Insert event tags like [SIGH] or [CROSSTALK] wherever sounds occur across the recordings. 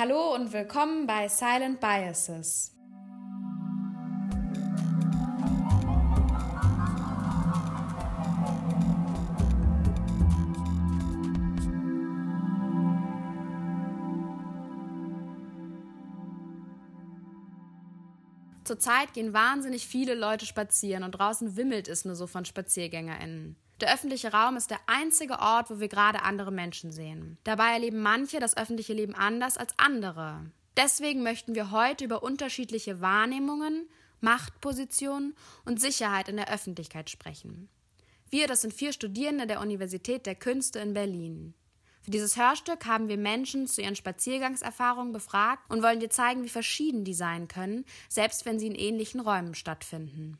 Hallo und willkommen bei Silent Biases. Zurzeit gehen wahnsinnig viele Leute spazieren und draußen wimmelt es nur so von SpaziergängerInnen. Der öffentliche Raum ist der einzige Ort, wo wir gerade andere Menschen sehen. Dabei erleben manche das öffentliche Leben anders als andere. Deswegen möchten wir heute über unterschiedliche Wahrnehmungen, Machtpositionen und Sicherheit in der Öffentlichkeit sprechen. Wir, das sind vier Studierende der Universität der Künste in Berlin. Für dieses Hörstück haben wir Menschen zu ihren Spaziergangserfahrungen befragt und wollen dir zeigen, wie verschieden die sein können, selbst wenn sie in ähnlichen Räumen stattfinden.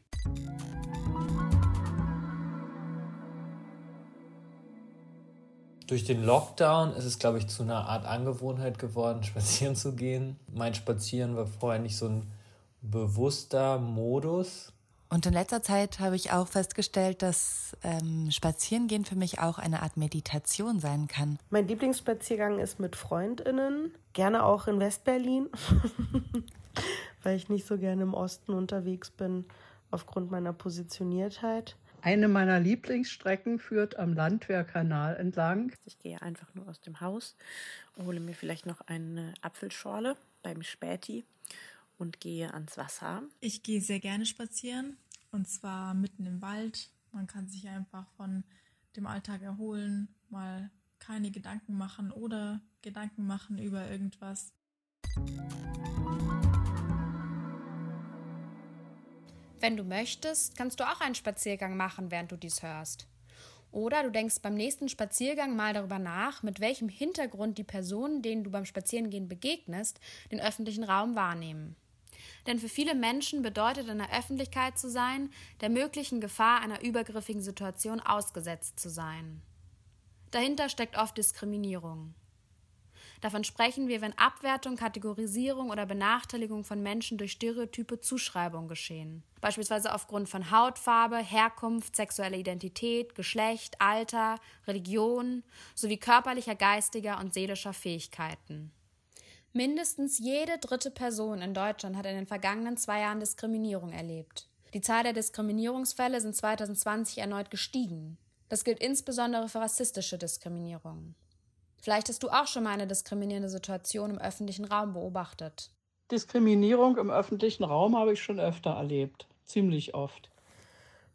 Durch den Lockdown ist es, glaube ich, zu einer Art Angewohnheit geworden, [LAUGHS] spazieren zu gehen. Mein Spazieren war vorher nicht so ein bewusster Modus. Und in letzter Zeit habe ich auch festgestellt, dass ähm, Spazierengehen für mich auch eine Art Meditation sein kann. Mein Lieblingsspaziergang ist mit Freundinnen, gerne auch in Westberlin, [LAUGHS] weil ich nicht so gerne im Osten unterwegs bin aufgrund meiner Positioniertheit. Eine meiner Lieblingsstrecken führt am Landwehrkanal entlang. Ich gehe einfach nur aus dem Haus, hole mir vielleicht noch eine Apfelschorle beim Späti und gehe ans Wasser. Ich gehe sehr gerne spazieren und zwar mitten im Wald. Man kann sich einfach von dem Alltag erholen, mal keine Gedanken machen oder Gedanken machen über irgendwas. Wenn du möchtest, kannst du auch einen Spaziergang machen, während du dies hörst. Oder du denkst beim nächsten Spaziergang mal darüber nach, mit welchem Hintergrund die Personen, denen du beim Spazierengehen begegnest, den öffentlichen Raum wahrnehmen. Denn für viele Menschen bedeutet in der Öffentlichkeit zu sein, der möglichen Gefahr einer übergriffigen Situation ausgesetzt zu sein. Dahinter steckt oft Diskriminierung. Davon sprechen wir, wenn Abwertung, Kategorisierung oder Benachteiligung von Menschen durch stereotype Zuschreibung geschehen. Beispielsweise aufgrund von Hautfarbe, Herkunft, sexueller Identität, Geschlecht, Alter, Religion sowie körperlicher, geistiger und seelischer Fähigkeiten. Mindestens jede dritte Person in Deutschland hat in den vergangenen zwei Jahren Diskriminierung erlebt. Die Zahl der Diskriminierungsfälle sind 2020 erneut gestiegen. Das gilt insbesondere für rassistische Diskriminierung. Vielleicht hast du auch schon mal eine diskriminierende Situation im öffentlichen Raum beobachtet. Diskriminierung im öffentlichen Raum habe ich schon öfter erlebt, ziemlich oft.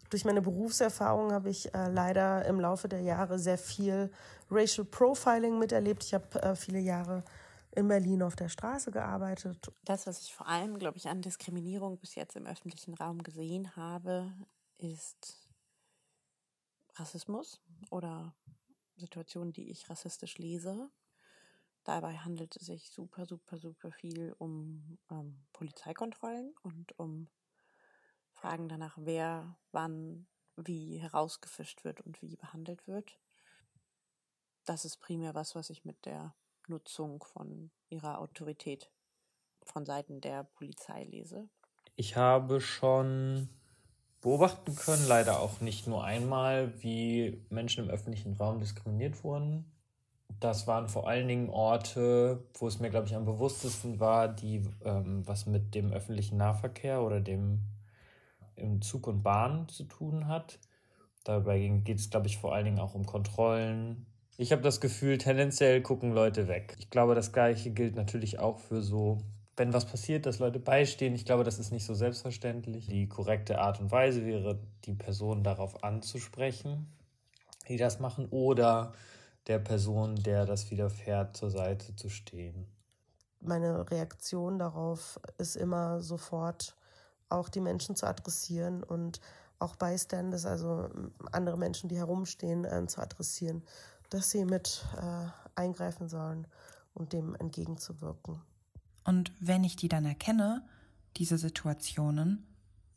Durch meine Berufserfahrung habe ich äh, leider im Laufe der Jahre sehr viel Racial Profiling miterlebt. Ich habe äh, viele Jahre in Berlin auf der Straße gearbeitet. Das, was ich vor allem, glaube ich, an Diskriminierung bis jetzt im öffentlichen Raum gesehen habe, ist Rassismus oder Situationen, die ich rassistisch lese. Dabei handelt es sich super, super, super viel um ähm, Polizeikontrollen und um Fragen danach, wer wann wie herausgefischt wird und wie behandelt wird. Das ist primär was, was ich mit der Nutzung von ihrer Autorität von Seiten der Polizei lese. Ich habe schon beobachten können, leider auch nicht nur einmal, wie Menschen im öffentlichen Raum diskriminiert wurden. Das waren vor allen Dingen Orte, wo es mir, glaube ich, am bewusstesten war, die ähm, was mit dem öffentlichen Nahverkehr oder dem im Zug und Bahn zu tun hat. Dabei geht es, glaube ich, vor allen Dingen auch um Kontrollen. Ich habe das Gefühl, tendenziell gucken Leute weg. Ich glaube, das Gleiche gilt natürlich auch für so wenn was passiert, dass Leute beistehen. Ich glaube, das ist nicht so selbstverständlich. Die korrekte Art und Weise wäre, die Person darauf anzusprechen, die das machen, oder der Person, der das widerfährt, zur Seite zu stehen. Meine Reaktion darauf ist immer sofort auch die Menschen zu adressieren und auch Bystanders, also andere Menschen, die herumstehen, äh, zu adressieren, dass sie mit äh, eingreifen sollen und dem entgegenzuwirken. Und wenn ich die dann erkenne, diese Situationen,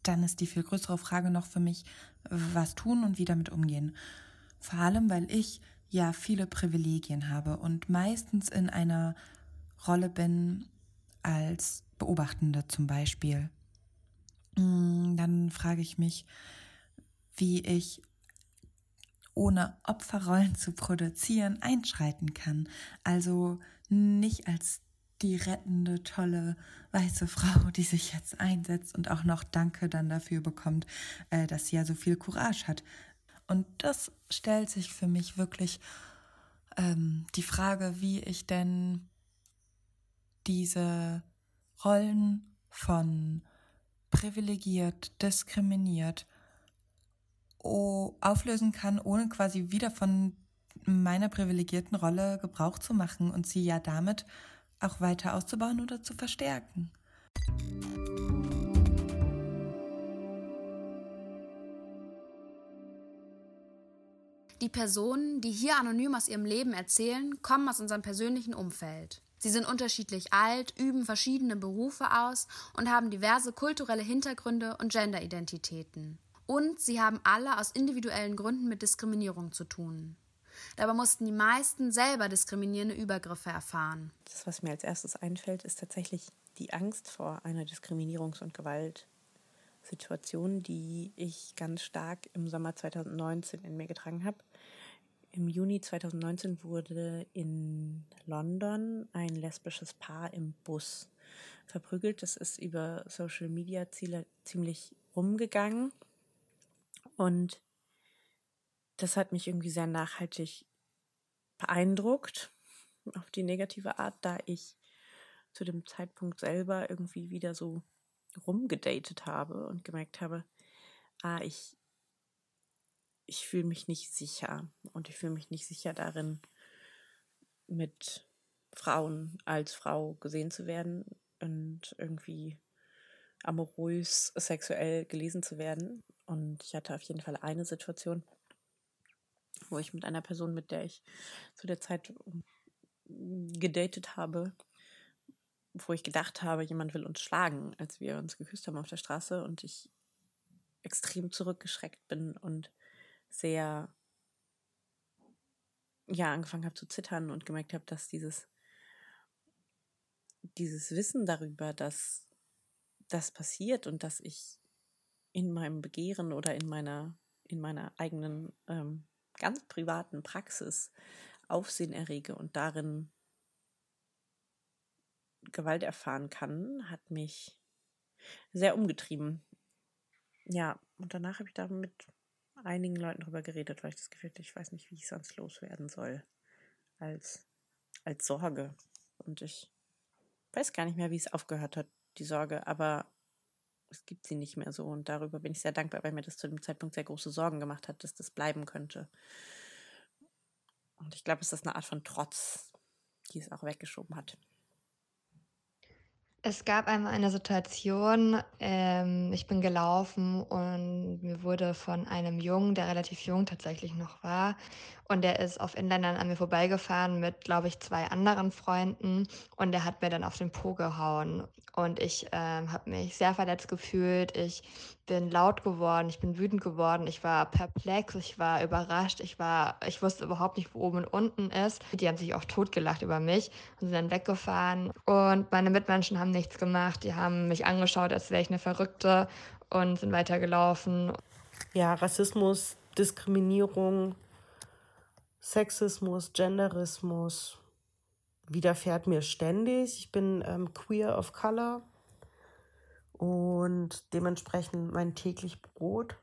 dann ist die viel größere Frage noch für mich, was tun und wie damit umgehen. Vor allem, weil ich ja viele Privilegien habe und meistens in einer Rolle bin als Beobachtende zum Beispiel. Mm, dann frage ich mich, wie ich ohne Opferrollen zu produzieren einschreiten kann. Also nicht als die rettende, tolle weiße Frau, die sich jetzt einsetzt und auch noch Danke dann dafür bekommt, äh, dass sie ja so viel Courage hat. Und das stellt sich für mich wirklich ähm, die Frage, wie ich denn diese Rollen von privilegiert, diskriminiert auflösen kann, ohne quasi wieder von meiner privilegierten Rolle Gebrauch zu machen und sie ja damit auch weiter auszubauen oder zu verstärken. Die Personen, die hier anonym aus ihrem Leben erzählen, kommen aus unserem persönlichen Umfeld. Sie sind unterschiedlich alt, üben verschiedene Berufe aus und haben diverse kulturelle Hintergründe und Genderidentitäten. Und sie haben alle aus individuellen Gründen mit Diskriminierung zu tun. Dabei mussten die meisten selber diskriminierende Übergriffe erfahren. Das, was mir als erstes einfällt, ist tatsächlich die Angst vor einer Diskriminierungs- und Gewaltsituation, die ich ganz stark im Sommer 2019 in mir getragen habe. Im Juni 2019 wurde in London ein lesbisches Paar im Bus verprügelt. Das ist über Social Media ziemlich rumgegangen. Und das hat mich irgendwie sehr nachhaltig beeindruckt auf die negative Art, da ich zu dem Zeitpunkt selber irgendwie wieder so rumgedatet habe und gemerkt habe, ah, ich, ich fühle mich nicht sicher und ich fühle mich nicht sicher darin, mit Frauen als Frau gesehen zu werden und irgendwie amorös sexuell gelesen zu werden. Und ich hatte auf jeden Fall eine Situation, wo ich mit einer Person, mit der ich zu der Zeit gedatet habe, wo ich gedacht habe, jemand will uns schlagen, als wir uns geküsst haben auf der Straße und ich extrem zurückgeschreckt bin und sehr ja angefangen habe zu zittern und gemerkt habe, dass dieses dieses Wissen darüber, dass das passiert und dass ich in meinem Begehren oder in meiner in meiner eigenen ähm, ganz privaten Praxis Aufsehen errege und darin Gewalt erfahren kann, hat mich sehr umgetrieben. Ja, und danach habe ich da mit einigen Leuten drüber geredet, weil ich das Gefühl hatte, ich weiß nicht, wie ich sonst loswerden soll. Als, als Sorge. Und ich weiß gar nicht mehr, wie es aufgehört hat, die Sorge, aber es gibt sie nicht mehr so. Und darüber bin ich sehr dankbar, weil mir das zu dem Zeitpunkt sehr große Sorgen gemacht hat, dass das bleiben könnte. Und ich glaube, es ist eine Art von Trotz, die es auch weggeschoben hat. Es gab einmal eine Situation, ähm, ich bin gelaufen und mir wurde von einem Jungen, der relativ jung tatsächlich noch war, und der ist auf Inländern an mir vorbeigefahren mit, glaube ich, zwei anderen Freunden und der hat mir dann auf den Po gehauen. Und ich ähm, habe mich sehr verletzt gefühlt. Ich bin laut geworden, ich bin wütend geworden, ich war perplex, ich war überrascht, ich war, ich wusste überhaupt nicht, wo oben und unten ist. Die haben sich auch totgelacht über mich und sind dann weggefahren. Und meine Mitmenschen haben nichts gemacht. Die haben mich angeschaut, als wäre ich eine Verrückte und sind weitergelaufen. Ja, Rassismus, Diskriminierung, Sexismus, Genderismus widerfährt mir ständig. Ich bin ähm, queer of color und dementsprechend mein täglich Brot.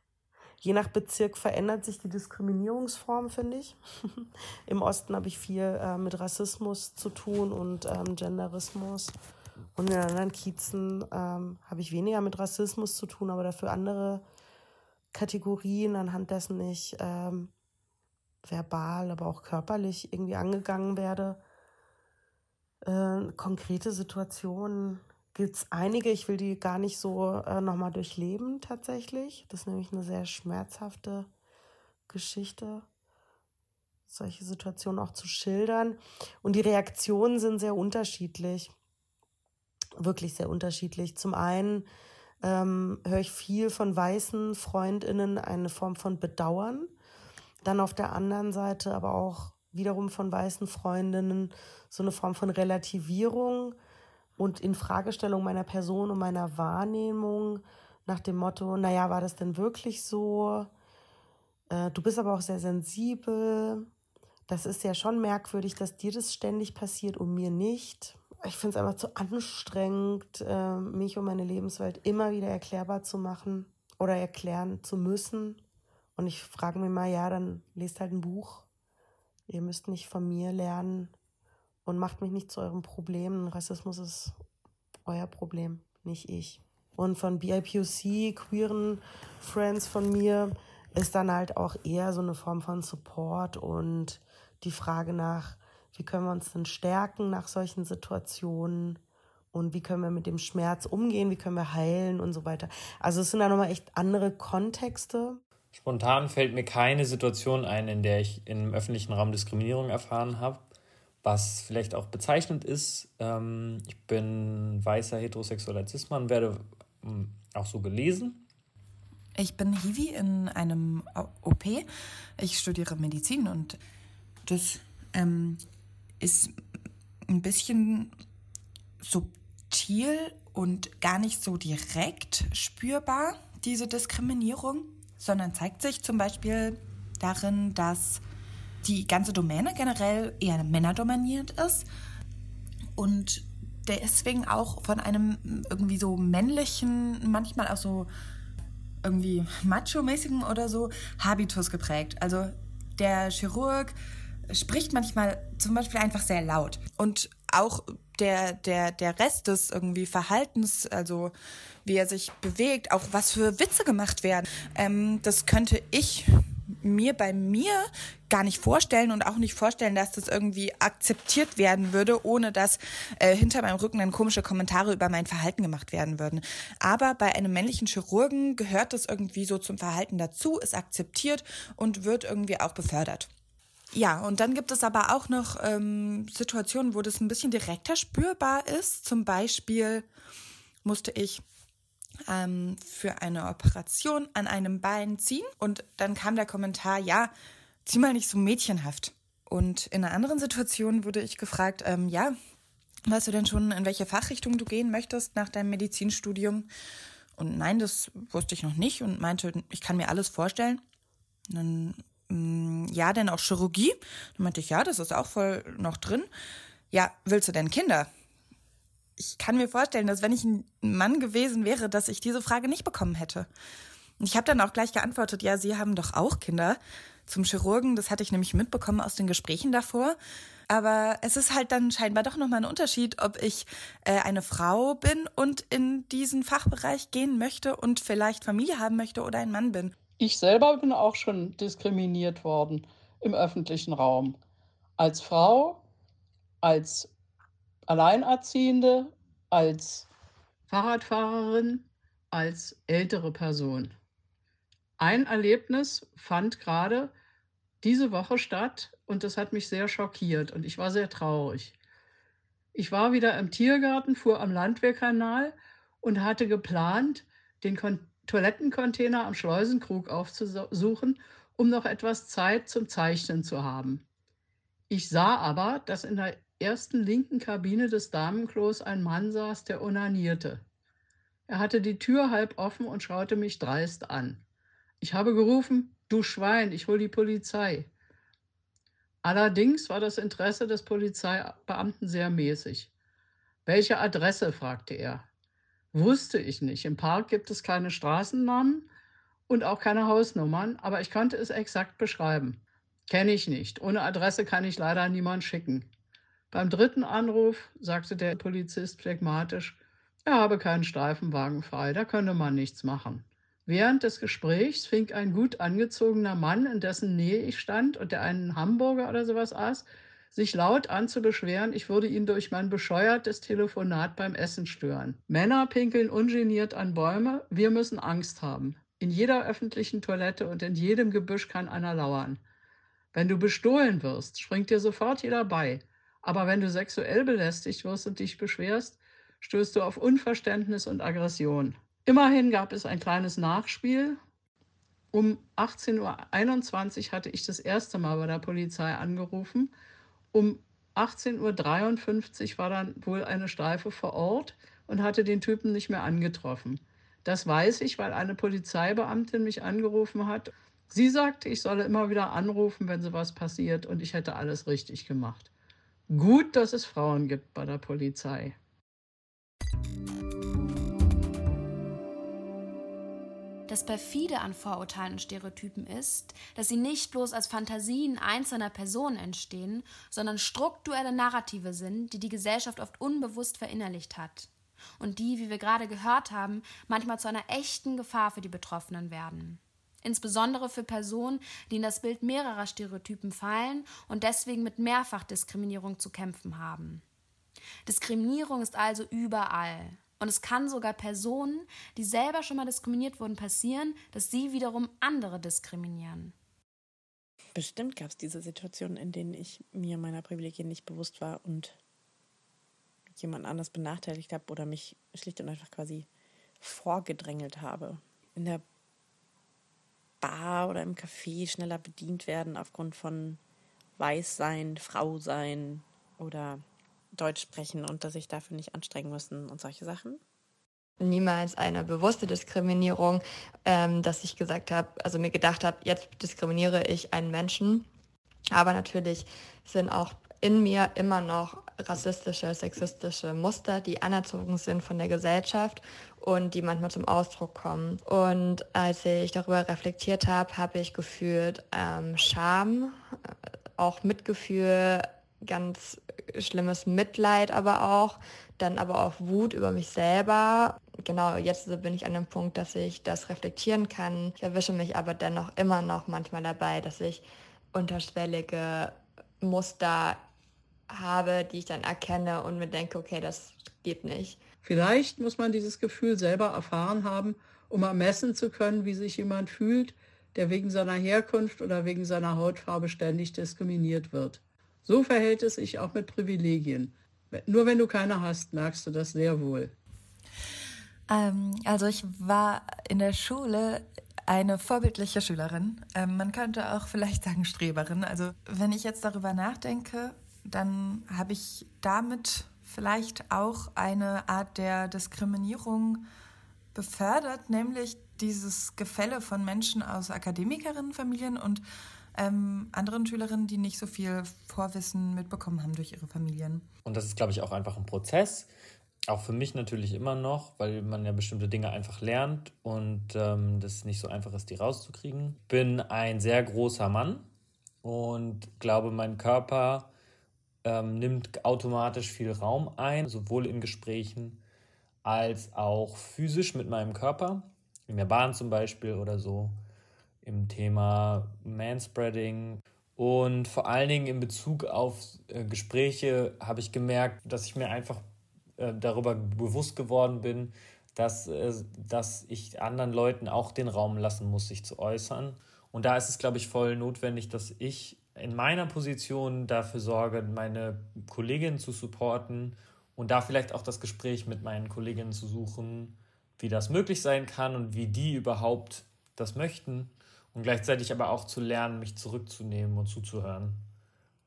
Je nach Bezirk verändert sich die Diskriminierungsform, finde ich. [LAUGHS] Im Osten habe ich viel äh, mit Rassismus zu tun und ähm, Genderismus. Und in anderen Kiezen ähm, habe ich weniger mit Rassismus zu tun, aber dafür andere Kategorien, anhand dessen ich ähm, verbal, aber auch körperlich irgendwie angegangen werde. Äh, konkrete Situationen gibt es einige. Ich will die gar nicht so äh, nochmal durchleben tatsächlich. Das ist nämlich eine sehr schmerzhafte Geschichte, solche Situationen auch zu schildern. Und die Reaktionen sind sehr unterschiedlich. Wirklich sehr unterschiedlich. Zum einen ähm, höre ich viel von weißen Freundinnen eine Form von Bedauern dann auf der anderen Seite aber auch wiederum von weißen Freundinnen so eine Form von Relativierung und Infragestellung meiner Person und meiner Wahrnehmung nach dem Motto, naja, war das denn wirklich so? Äh, du bist aber auch sehr sensibel. Das ist ja schon merkwürdig, dass dir das ständig passiert und mir nicht. Ich finde es einfach zu anstrengend, äh, mich und meine Lebenswelt immer wieder erklärbar zu machen oder erklären zu müssen. Und ich frage mich mal, ja, dann lest halt ein Buch. Ihr müsst nicht von mir lernen und macht mich nicht zu eurem Problem. Rassismus ist euer Problem, nicht ich. Und von BIPOC, queeren Friends von mir, ist dann halt auch eher so eine Form von Support und die Frage nach, wie können wir uns denn stärken nach solchen Situationen und wie können wir mit dem Schmerz umgehen, wie können wir heilen und so weiter. Also es sind da nochmal echt andere Kontexte. Spontan fällt mir keine Situation ein, in der ich im öffentlichen Raum Diskriminierung erfahren habe. Was vielleicht auch bezeichnend ist, ähm, ich bin weißer heterosexueller Cis-Mann, werde ähm, auch so gelesen. Ich bin Hiwi in einem OP. Ich studiere Medizin und das ähm, ist ein bisschen subtil und gar nicht so direkt spürbar, diese Diskriminierung, sondern zeigt sich zum Beispiel darin, dass die ganze Domäne generell eher männerdominiert ist und deswegen auch von einem irgendwie so männlichen, manchmal auch so irgendwie macho-mäßigen oder so Habitus geprägt. Also der Chirurg spricht manchmal zum Beispiel einfach sehr laut. Und auch der, der, der Rest des irgendwie Verhaltens, also wie er sich bewegt, auch was für Witze gemacht werden, ähm, das könnte ich mir bei mir gar nicht vorstellen und auch nicht vorstellen, dass das irgendwie akzeptiert werden würde, ohne dass äh, hinter meinem Rücken dann komische Kommentare über mein Verhalten gemacht werden würden. Aber bei einem männlichen Chirurgen gehört das irgendwie so zum Verhalten dazu, ist akzeptiert und wird irgendwie auch befördert. Ja, und dann gibt es aber auch noch ähm, Situationen, wo das ein bisschen direkter spürbar ist. Zum Beispiel musste ich ähm, für eine Operation an einem Bein ziehen und dann kam der Kommentar, ja, zieh mal nicht so mädchenhaft. Und in einer anderen Situation wurde ich gefragt, ähm, ja, weißt du denn schon, in welche Fachrichtung du gehen möchtest nach deinem Medizinstudium? Und nein, das wusste ich noch nicht und meinte, ich kann mir alles vorstellen. Und dann ja, denn auch Chirurgie? Dann meinte ich, ja, das ist auch voll noch drin. Ja, willst du denn Kinder? Ich kann mir vorstellen, dass wenn ich ein Mann gewesen wäre, dass ich diese Frage nicht bekommen hätte. Ich habe dann auch gleich geantwortet, ja, Sie haben doch auch Kinder. Zum Chirurgen, das hatte ich nämlich mitbekommen aus den Gesprächen davor. Aber es ist halt dann scheinbar doch nochmal ein Unterschied, ob ich äh, eine Frau bin und in diesen Fachbereich gehen möchte und vielleicht Familie haben möchte oder ein Mann bin. Ich selber bin auch schon diskriminiert worden im öffentlichen Raum. Als Frau, als Alleinerziehende, als Fahrradfahrerin, als ältere Person. Ein Erlebnis fand gerade diese Woche statt und das hat mich sehr schockiert und ich war sehr traurig. Ich war wieder im Tiergarten, fuhr am Landwehrkanal und hatte geplant, den Kon Toilettencontainer am Schleusenkrug aufzusuchen, um noch etwas Zeit zum Zeichnen zu haben. Ich sah aber, dass in der ersten linken Kabine des Damenklos ein Mann saß, der onanierte. Er hatte die Tür halb offen und schaute mich dreist an. Ich habe gerufen, du Schwein, ich hol die Polizei. Allerdings war das Interesse des Polizeibeamten sehr mäßig. Welche Adresse? fragte er. Wusste ich nicht. Im Park gibt es keine Straßennamen und auch keine Hausnummern, aber ich konnte es exakt beschreiben. Kenne ich nicht. Ohne Adresse kann ich leider niemand schicken. Beim dritten Anruf sagte der Polizist phlegmatisch, er habe keinen Streifenwagen frei, da könne man nichts machen. Während des Gesprächs fing ein gut angezogener Mann, in dessen Nähe ich stand und der einen Hamburger oder sowas aß, sich laut an zu beschweren, ich würde ihn durch mein bescheuertes Telefonat beim Essen stören. Männer pinkeln ungeniert an Bäume, wir müssen Angst haben. In jeder öffentlichen Toilette und in jedem Gebüsch kann einer lauern. Wenn du bestohlen wirst, springt dir sofort jeder bei. Aber wenn du sexuell belästigt wirst und dich beschwerst, stößt du auf Unverständnis und Immerhin gab es ein kleines Nachspiel. Um 18.21 Uhr hatte ich das erste Mal bei der Polizei angerufen um 18.53 Uhr war dann wohl eine Streife vor Ort und hatte den Typen nicht mehr angetroffen. Das weiß ich, weil eine Polizeibeamtin mich angerufen hat. Sie sagte, ich solle immer wieder anrufen, wenn sowas passiert und ich hätte alles richtig gemacht. Gut, dass es Frauen gibt bei der Polizei. Das perfide an Vorurteilen und Stereotypen ist, dass sie nicht bloß als Fantasien einzelner Personen entstehen, sondern strukturelle Narrative sind, die die Gesellschaft oft unbewusst verinnerlicht hat. Und die, wie wir gerade gehört haben, manchmal zu einer echten Gefahr für die Betroffenen werden. Insbesondere für Personen, die in das Bild mehrerer Stereotypen fallen und deswegen mit Mehrfachdiskriminierung zu kämpfen haben. Diskriminierung ist also überall. Und es kann sogar Personen, die selber schon mal diskriminiert wurden, passieren, dass sie wiederum andere diskriminieren. Bestimmt gab es diese Situationen, in denen ich mir meiner Privilegien nicht bewusst war und jemand anders benachteiligt habe oder mich schlicht und einfach quasi vorgedrängelt habe. In der Bar oder im Café schneller bedient werden aufgrund von Weißsein, Frau sein oder Deutsch sprechen und dass sich dafür nicht anstrengen müssen und solche Sachen? Niemals eine bewusste Diskriminierung, ähm, dass ich gesagt habe, also mir gedacht habe, jetzt diskriminiere ich einen Menschen. Aber natürlich sind auch in mir immer noch rassistische, sexistische Muster, die anerzogen sind von der Gesellschaft und die manchmal zum Ausdruck kommen. Und als ich darüber reflektiert habe, habe ich gefühlt ähm, Scham, äh, auch Mitgefühl, ganz schlimmes Mitleid aber auch, dann aber auch Wut über mich selber. Genau, jetzt bin ich an dem Punkt, dass ich das reflektieren kann. Ich erwische mich aber dennoch immer noch manchmal dabei, dass ich unterschwellige Muster habe, die ich dann erkenne und mir denke, okay, das geht nicht. Vielleicht muss man dieses Gefühl selber erfahren haben, um ermessen zu können, wie sich jemand fühlt, der wegen seiner Herkunft oder wegen seiner Hautfarbe ständig diskriminiert wird. So verhält es sich auch mit Privilegien. Nur wenn du keine hast, merkst du das sehr wohl. Ähm, also ich war in der Schule eine vorbildliche Schülerin. Ähm, man könnte auch vielleicht [LAUGHS] sagen Streberin. Also wenn ich jetzt darüber nachdenke, dann habe ich damit vielleicht auch eine Art der Diskriminierung befördert, nämlich dieses Gefälle von Menschen aus Akademikerinnenfamilien und ähm, anderen Schülerinnen, die nicht so viel Vorwissen mitbekommen haben durch ihre Familien. Und das ist, glaube ich, auch einfach ein Prozess. Auch für mich natürlich immer noch, weil man ja bestimmte Dinge einfach lernt und ähm, das nicht so einfach ist, die rauszukriegen. Bin ein sehr großer Mann und glaube, mein Körper ähm, nimmt automatisch viel Raum ein, sowohl in Gesprächen als auch physisch mit meinem Körper, in der Bahn zum Beispiel oder so im Thema Manspreading. Und vor allen Dingen in Bezug auf äh, Gespräche habe ich gemerkt, dass ich mir einfach äh, darüber bewusst geworden bin, dass, äh, dass ich anderen Leuten auch den Raum lassen muss, sich zu äußern. Und da ist es, glaube ich, voll notwendig, dass ich in meiner Position dafür sorge, meine Kolleginnen zu supporten und da vielleicht auch das Gespräch mit meinen Kolleginnen zu suchen, wie das möglich sein kann und wie die überhaupt das möchten und gleichzeitig aber auch zu lernen, mich zurückzunehmen und zuzuhören,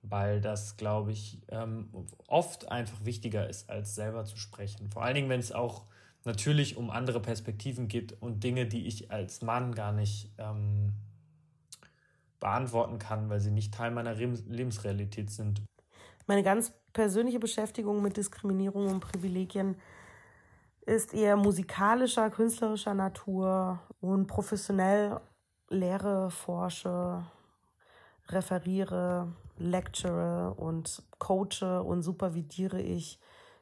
weil das, glaube ich, ähm, oft einfach wichtiger ist, als selber zu sprechen. Vor allen Dingen, wenn es auch natürlich um andere Perspektiven geht und Dinge, die ich als Mann gar nicht ähm, beantworten kann, weil sie nicht Teil meiner Lebensrealität sind. Meine ganz persönliche Beschäftigung mit Diskriminierung und Privilegien ist eher musikalischer, künstlerischer Natur und professionell lehre, forsche, referiere, lecture und coache und supervidiere ich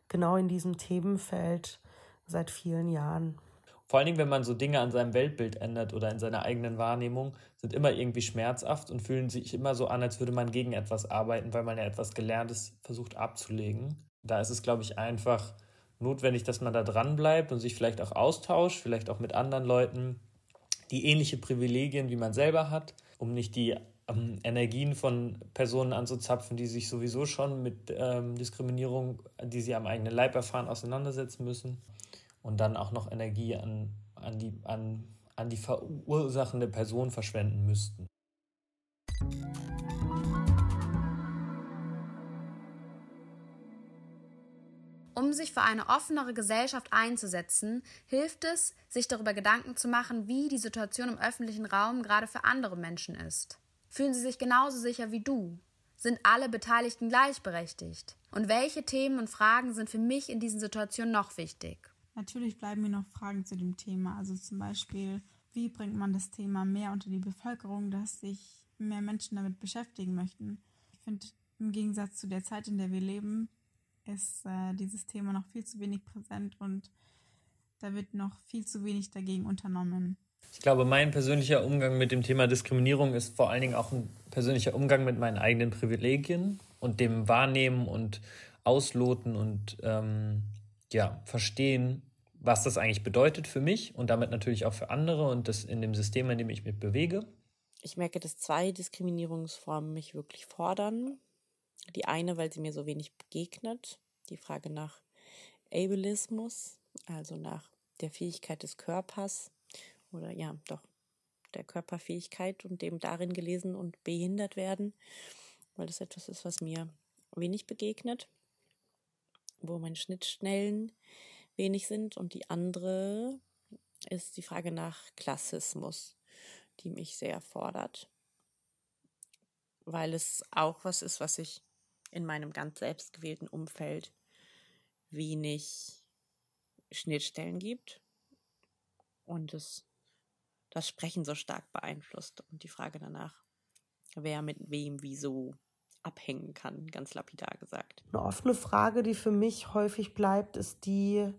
genau in diesem Themenfeld seit vielen Jahren. Vor allen Dingen, wenn man so Dinge an seinem Weltbild ändert oder in seiner eigenen Wahrnehmung, sind immer irgendwie schmerzhaft und fühlen sich immer so an, als würde man gegen etwas arbeiten, weil man ja etwas Gelerntes versucht abzulegen. Da ist es, glaube ich, einfach notwendig, dass man da dran bleibt und sich vielleicht auch austauscht, vielleicht auch mit anderen Leuten, die ähnliche Privilegien wie man selber hat, um nicht die ähm, Energien von Personen anzuzapfen, die sich sowieso schon mit ähm, Diskriminierung, die sie am eigenen Leib erfahren, auseinandersetzen müssen. Und dann auch noch Energie an, an, die, an, an die verursachende Person verschwenden müssten. Um sich für eine offenere Gesellschaft einzusetzen, hilft es, sich darüber Gedanken zu machen, wie die Situation im öffentlichen Raum gerade für andere Menschen ist. Fühlen sie sich genauso sicher wie du? Sind alle Beteiligten gleichberechtigt? Und welche Themen und Fragen sind für mich in diesen Situationen noch wichtig? Natürlich bleiben mir noch Fragen zu dem Thema. Also zum Beispiel, wie bringt man das Thema mehr unter die Bevölkerung, dass sich mehr Menschen damit beschäftigen möchten? Ich finde, im Gegensatz zu der Zeit, in der wir leben, ist äh, dieses Thema noch viel zu wenig präsent und da wird noch viel zu wenig dagegen unternommen. Ich glaube, mein persönlicher Umgang mit dem Thema Diskriminierung ist vor allen Dingen auch ein persönlicher Umgang mit meinen eigenen Privilegien und dem Wahrnehmen und Ausloten und ähm, ja, Verstehen, was das eigentlich bedeutet für mich und damit natürlich auch für andere und das in dem System, in dem ich mich bewege. Ich merke, dass zwei Diskriminierungsformen mich wirklich fordern. Die eine, weil sie mir so wenig begegnet, die Frage nach Ableismus, also nach der Fähigkeit des Körpers. Oder ja, doch der Körperfähigkeit und dem darin gelesen und behindert werden, weil das etwas ist, was mir wenig begegnet, wo meine Schnittstellen wenig sind. Und die andere ist die Frage nach Klassismus, die mich sehr fordert, weil es auch was ist, was ich in meinem ganz selbstgewählten Umfeld wenig Schnittstellen gibt und es das Sprechen so stark beeinflusst und die Frage danach, wer mit wem wieso abhängen kann, ganz lapidar gesagt. Eine offene Frage, die für mich häufig bleibt, ist die,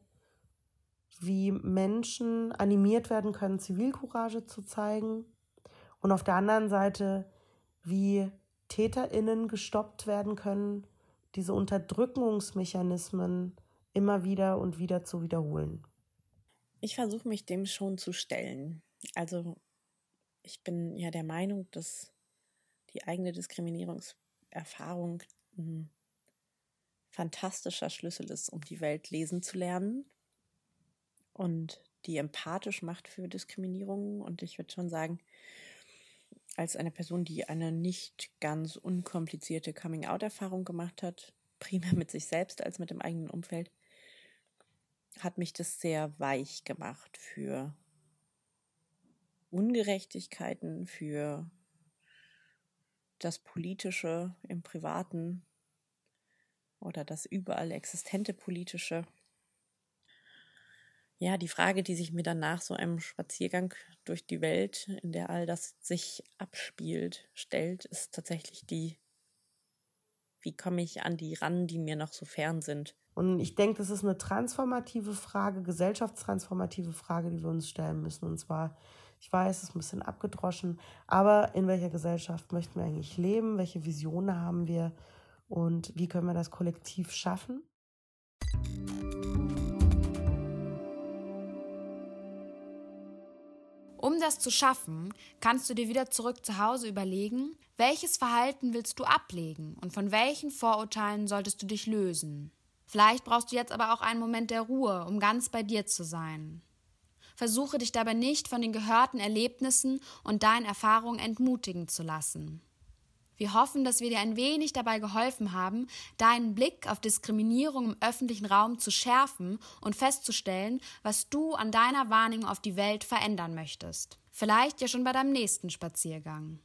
wie Menschen animiert werden können, Zivilcourage zu zeigen und auf der anderen Seite, wie TäterInnen gestoppt werden können, diese Unterdrückungsmechanismen immer wieder und wieder zu wiederholen. Ich versuche mich dem schon zu stellen. Also ich bin ja der Meinung, dass die eigene Diskriminierungserfahrung ein fantastischer Schlüssel ist, um die Welt lesen zu lernen und die empathisch macht für Diskriminierung. Und ich würde schon sagen, als eine Person, die eine nicht ganz unkomplizierte Coming-out-Erfahrung gemacht hat, primär mit sich selbst als mit dem eigenen Umfeld, hat mich das sehr weich gemacht für Ungerechtigkeiten, für das Politische im Privaten oder das überall existente Politische ja, die Frage, die sich mir dann nach so einem Spaziergang durch die Welt, in der all das sich abspielt, stellt, ist tatsächlich die, wie komme ich an die ran, die mir noch so fern sind. Und ich denke, das ist eine transformative Frage, gesellschaftstransformative Frage, die wir uns stellen müssen. Und zwar, ich weiß, es ist ein bisschen abgedroschen, aber in welcher Gesellschaft möchten wir eigentlich leben? Welche Visionen haben wir? Und wie können wir das kollektiv schaffen? Um das zu schaffen, kannst du dir wieder zurück zu Hause überlegen, welches Verhalten willst du ablegen und von welchen Vorurteilen solltest du dich lösen. Vielleicht brauchst du jetzt aber auch einen Moment der Ruhe, um ganz bei dir zu sein. Versuche dich dabei nicht von den gehörten Erlebnissen und deinen Erfahrungen entmutigen zu lassen. Wir hoffen, dass wir dir ein wenig dabei geholfen haben, deinen Blick auf Diskriminierung im öffentlichen Raum zu schärfen und festzustellen, was du an deiner Wahrnehmung auf die Welt verändern möchtest. Vielleicht ja schon bei deinem nächsten Spaziergang.